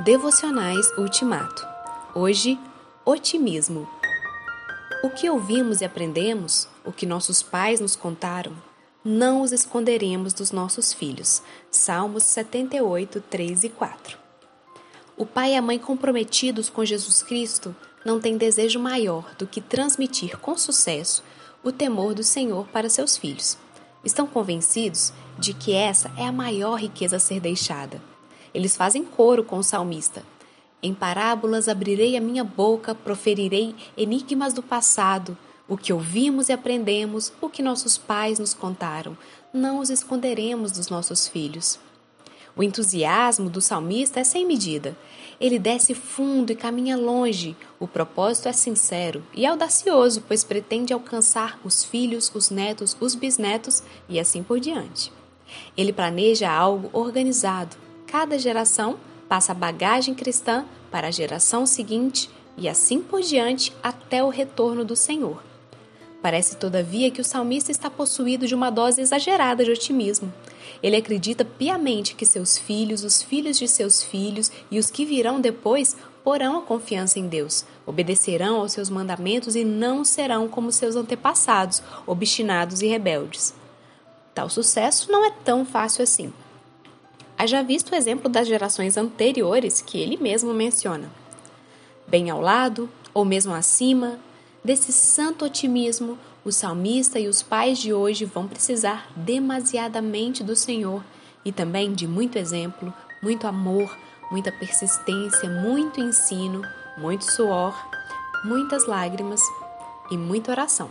Devocionais Ultimato. Hoje, otimismo. O que ouvimos e aprendemos, o que nossos pais nos contaram, não os esconderemos dos nossos filhos. Salmos 78, 3 e 4. O pai e a mãe comprometidos com Jesus Cristo não têm desejo maior do que transmitir com sucesso o temor do Senhor para seus filhos. Estão convencidos de que essa é a maior riqueza a ser deixada eles fazem coro com o salmista. Em parábolas abrirei a minha boca, proferirei enigmas do passado, o que ouvimos e aprendemos, o que nossos pais nos contaram. Não os esconderemos dos nossos filhos. O entusiasmo do salmista é sem medida. Ele desce fundo e caminha longe. O propósito é sincero e audacioso, pois pretende alcançar os filhos, os netos, os bisnetos e assim por diante. Ele planeja algo organizado, Cada geração passa a bagagem cristã para a geração seguinte e assim por diante até o retorno do Senhor. Parece, todavia, que o salmista está possuído de uma dose exagerada de otimismo. Ele acredita piamente que seus filhos, os filhos de seus filhos e os que virão depois porão a confiança em Deus, obedecerão aos seus mandamentos e não serão como seus antepassados, obstinados e rebeldes. Tal sucesso não é tão fácil assim. Haja visto o exemplo das gerações anteriores que ele mesmo menciona. Bem ao lado, ou mesmo acima, desse santo otimismo, o salmista e os pais de hoje vão precisar demasiadamente do Senhor e também de muito exemplo, muito amor, muita persistência, muito ensino, muito suor, muitas lágrimas e muita oração.